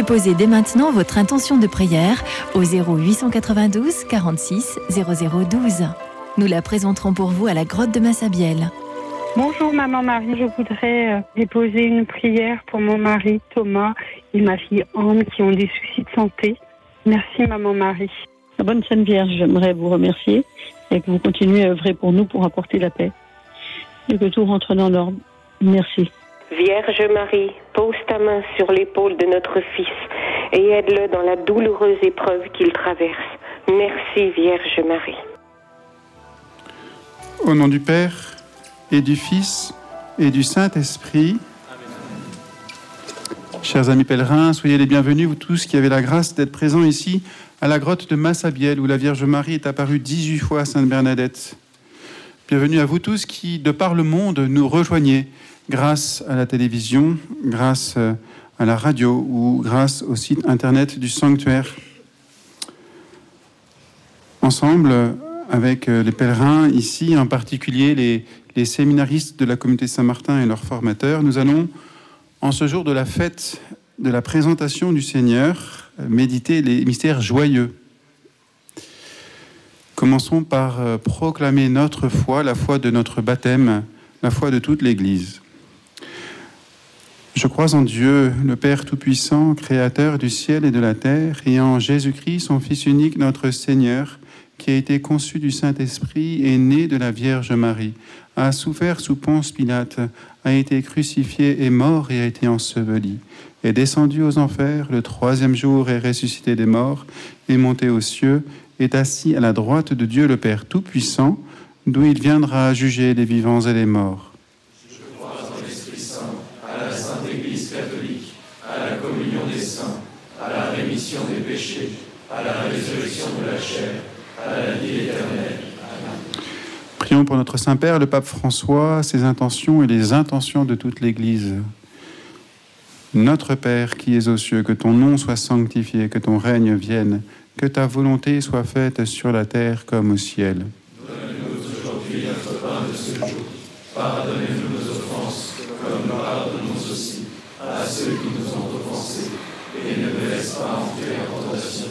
Déposez dès maintenant votre intention de prière au 0892 46 0012. Nous la présenterons pour vous à la grotte de Massabielle. Bonjour Maman Marie, je voudrais euh, déposer une prière pour mon mari Thomas et ma fille Anne qui ont des soucis de santé. Merci Maman Marie. La bonne Sainte Vierge, j'aimerais vous remercier et que vous continuez à œuvrer pour nous pour apporter la paix et que tout rentre dans l'ordre. Merci. Vierge Marie, pose ta main sur l'épaule de notre Fils et aide-le dans la douloureuse épreuve qu'il traverse. Merci Vierge Marie. Au nom du Père et du Fils et du Saint-Esprit, chers amis pèlerins, soyez les bienvenus, vous tous qui avez la grâce d'être présents ici à la grotte de Massabielle où la Vierge Marie est apparue 18 fois à Sainte Bernadette. Bienvenue à vous tous qui, de par le monde, nous rejoignez grâce à la télévision, grâce euh, à la radio ou grâce au site internet du sanctuaire. Ensemble, avec euh, les pèlerins ici, en particulier les, séminaristes de la communauté Saint-Martin et leurs formateurs, nous allons, en ce jour de la fête de la présentation du Seigneur, méditer les mystères joyeux. Commençons par euh, proclamer notre foi, la foi de notre baptême, la foi de toute l'Église. Je crois en Dieu, le Père Tout-Puissant, Créateur du ciel et de la terre, et en Jésus-Christ, son Fils unique, notre Seigneur, qui a été conçu du Saint-Esprit et né de la Vierge Marie, a souffert sous Ponce Pilate, a été crucifié et mort et a été enseveli, est descendu aux enfers, le troisième jour est ressuscité des morts, est monté aux cieux, est assis à la droite de Dieu le Père Tout-Puissant, d'où il viendra juger les vivants et les morts. des péchés, à la résurrection de la chair, à la vie éternelle. Prions pour notre Saint-Père, le Pape François, ses intentions et les intentions de toute l'Église. Notre Père qui es aux cieux, que ton nom soit sanctifié, que ton règne vienne, que ta volonté soit faite sur la terre comme au ciel. Donne-nous aujourd'hui notre pain de ce jour. Pardonnez-nous nos offenses, comme nous pardonnons aussi à ceux qui nous ont offensés et ne me laisse pas entrer en tentation,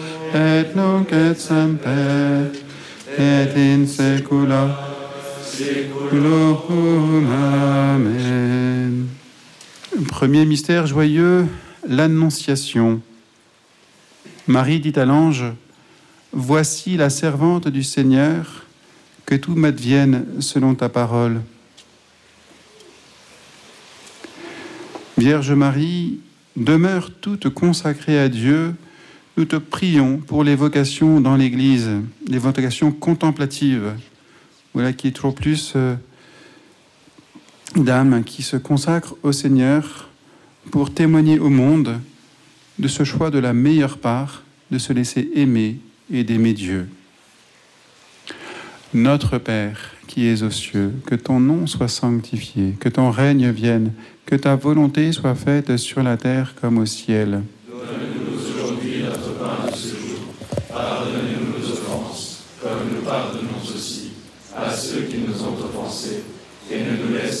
et nunc et et in saecula saeculorum. Amen. Premier mystère joyeux, l'Annonciation. Marie dit à l'ange, Voici la servante du Seigneur, que tout m'advienne selon ta parole. Vierge Marie, demeure toute consacrée à Dieu, nous te prions pour les vocations dans l'Église, les vocations contemplatives. Voilà qui est toujours plus euh, d'âmes qui se consacrent au Seigneur pour témoigner au monde de ce choix de la meilleure part, de se laisser aimer et d'aimer Dieu. Notre Père qui es aux cieux, que ton nom soit sanctifié, que ton règne vienne, que ta volonté soit faite sur la terre comme au ciel. Donne-nous aujourd'hui notre pain de ce jour. Pardonnez-nous nos offenses, nous ont offensés, et ne nous laisse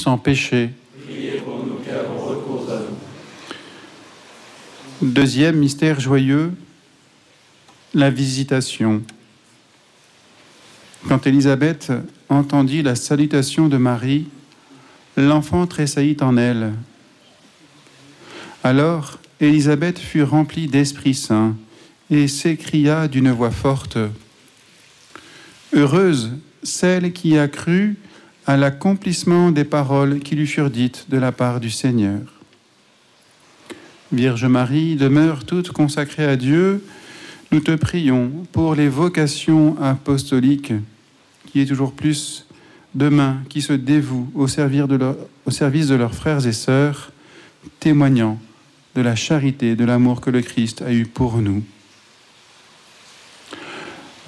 sans péché. Deuxième mystère joyeux, la visitation. Quand Élisabeth entendit la salutation de Marie, l'enfant tressaillit en elle. Alors Élisabeth fut remplie d'Esprit Saint et s'écria d'une voix forte, Heureuse celle qui a cru à l'accomplissement des paroles qui lui furent dites de la part du Seigneur. Vierge Marie, demeure toute consacrée à Dieu, nous te prions pour les vocations apostoliques, qui est toujours plus de mains qui se dévouent au, au service de leurs frères et sœurs, témoignant de la charité, de l'amour que le Christ a eu pour nous.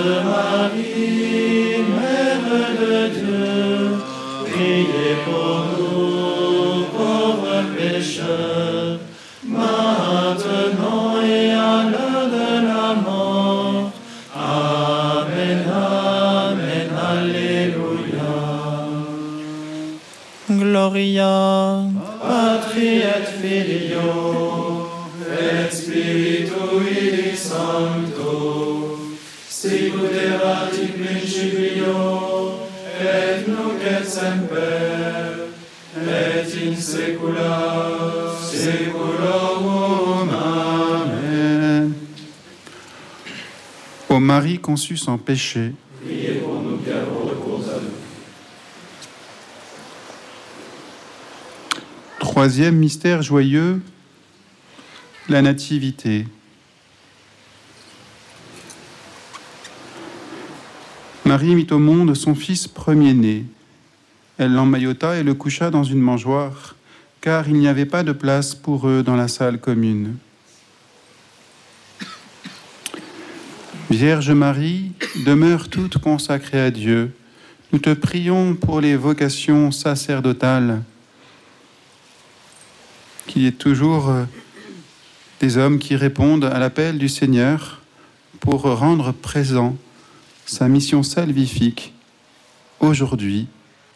Sainte Marie, Mère de Dieu, priez pour nous, pauvres pécheurs, maintenant et à l'heure de la mort. Amen, Amen, Alléluia. Gloria, semper, et in saecula saeculorum. Amen. Ô Marie conçue sans péché, Priez pour nous troisième mystère joyeux, la Nativité. Marie mit au monde son fils premier-né. Elle l'emmaillota et le coucha dans une mangeoire, car il n'y avait pas de place pour eux dans la salle commune. Vierge Marie, demeure toute consacrée à Dieu. Nous te prions pour les vocations sacerdotales, qu'il y ait toujours euh, des hommes qui répondent à l'appel du Seigneur pour rendre présent sa mission salvifique aujourd'hui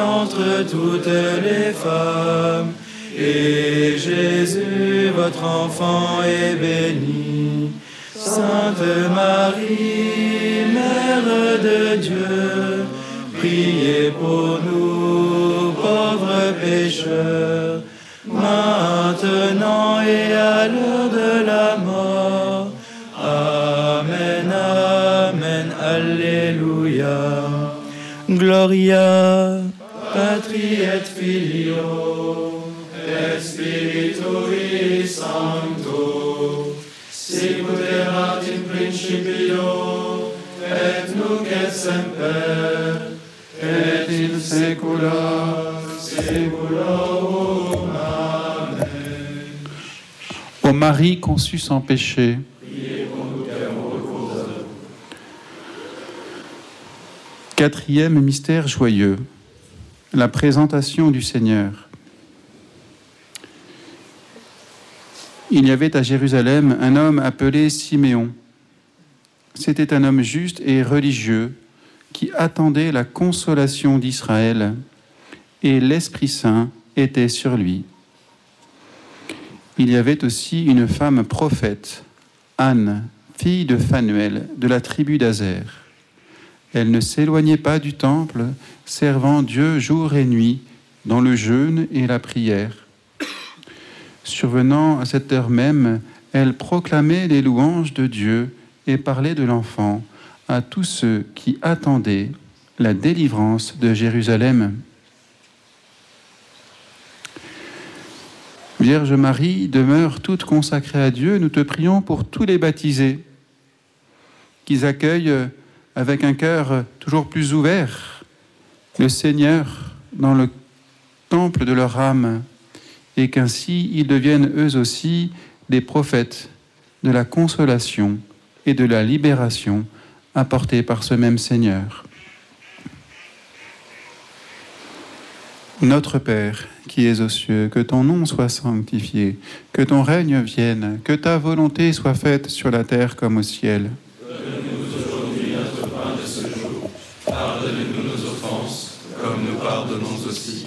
entre toutes les femmes. Et Jésus, votre enfant, est béni. Sainte Marie, Mère de Dieu, priez pour nous, pauvres pécheurs, maintenant et à l'heure de la mort. Amen, Amen, Alléluia. Gloria, Patri et Filio, Et Spiritui Sancto, sicut erat in principio, et nunc et semper, et in saecula saeculorum. Amen. Ô Marie conçue sans péché, quatrième mystère joyeux, la présentation du Seigneur. Il y avait à Jérusalem un homme appelé Siméon. C'était un homme juste et religieux qui attendait la consolation d'Israël, et l'Esprit Saint était sur lui. Il y avait aussi une femme prophète, Anne, fille de Phanuel, de la tribu d'Azer. Elle ne s'éloignait pas du temple, servant Dieu jour et nuit dans le jeûne et la prière. Survenant à cette heure même, elle proclamait les louanges de Dieu et parlait de l'enfant à tous ceux qui attendaient la délivrance de Jérusalem. Vierge Marie, demeure toute consacrée à Dieu, nous te prions pour tous les baptisés, qu'ils accueillent avec un cœur toujours plus ouvert le Seigneur dans le temple de leur âme, et qu'ainsi ils deviennent eux aussi des prophètes de la consolation et de la libération apportée par ce même Seigneur. Notre Père, qui es aux cieux, que ton nom soit sanctifié, que ton règne vienne, que ta volonté soit faite sur la terre comme au ciel aujourd'hui notre pain de ce jour. Pardonnez-nous nos offenses, comme nous pardonnons aussi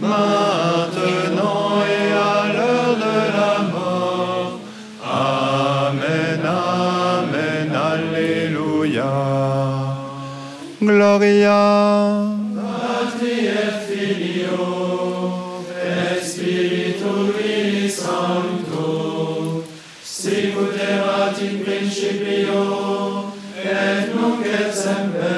maintenant et à l'heure de la mort. Amen, Amen, Alléluia. Gloria. Filio, et Spiritui Sancto, sicut erat in principio, et nunc et semper,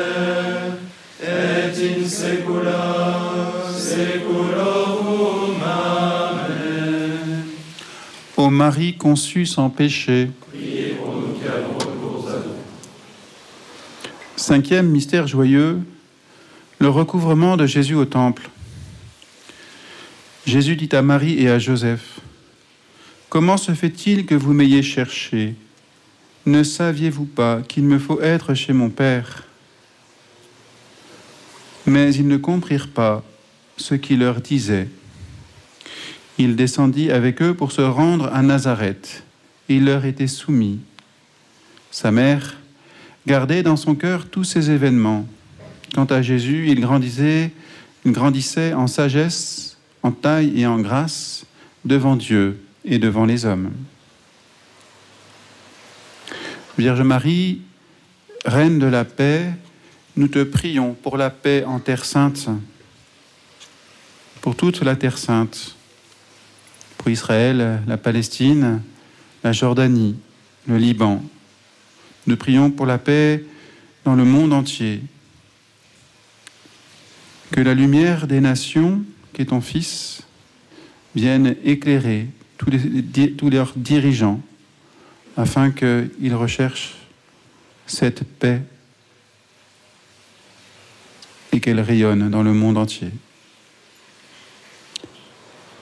Ô Marie conçue sans péché. Cinquième mystère joyeux, le recouvrement de Jésus au temple. Jésus dit à Marie et à Joseph, Comment se fait-il que vous m'ayez cherché? Ne saviez-vous pas qu'il me faut être chez mon Père? Mais ils ne comprirent pas ce qu'il leur disait. Il descendit avec eux pour se rendre à Nazareth. Il leur était soumis. Sa mère gardait dans son cœur tous ces événements. Quant à Jésus, il grandissait, il grandissait en sagesse, en taille et en grâce devant Dieu et devant les hommes. Vierge Marie, Reine de la paix, nous te prions pour la paix en Terre sainte, pour toute la Terre sainte, pour Israël, la Palestine, la Jordanie, le Liban. Nous prions pour la paix dans le monde entier. Que la lumière des nations, qui est ton Fils, vienne éclairer tous, tous leurs dirigeants afin qu'ils recherchent cette paix et qu'elle rayonne dans le monde entier.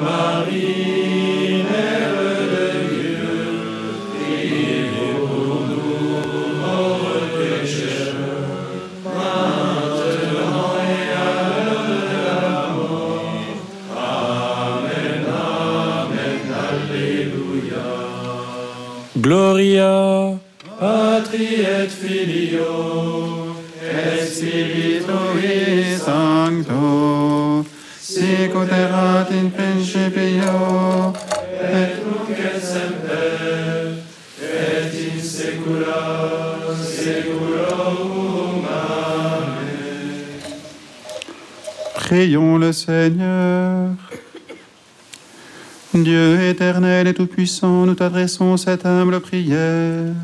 Marie, Mère de Dieu, priez pour nous, pauvres maintenant et à l'heure de. Amen, Amen, Alléluia. Gloria, Patri et Filio, et Spiritui Sancto, Prions le Seigneur. Dieu éternel et tout-puissant, nous t'adressons cette humble prière.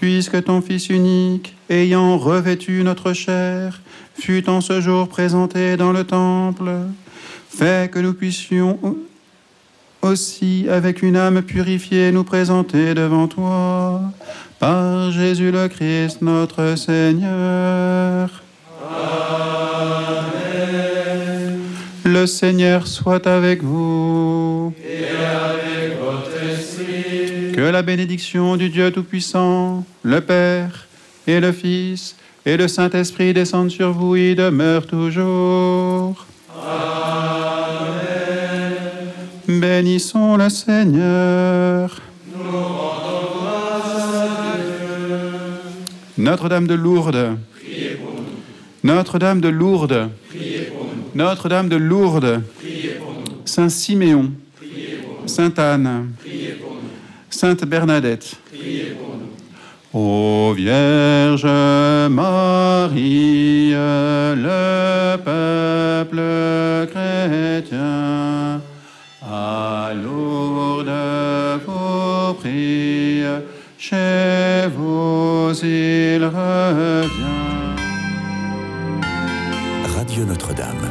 Puisque ton Fils unique, ayant revêtu notre chair, fut en ce jour présenté dans le temple, fais que nous puissions aussi, avec une âme purifiée, nous présenter devant toi, par Jésus le Christ, notre Seigneur. Le Seigneur soit avec vous. Et avec votre esprit, Que la bénédiction du Dieu Tout-Puissant, le Père et le Fils et le Saint-Esprit descendent sur vous et demeurent toujours. Bénissons le Seigneur. Notre-Dame de Lourdes. Notre-Dame de Lourdes. Notre-Dame de Lourdes. Saint Siméon. Sainte Anne. Sainte Bernadette. Ô Vierge Marie, le peuple chrétien, à Lourdes vous prie, chez vous il revient. Radio Notre-Dame.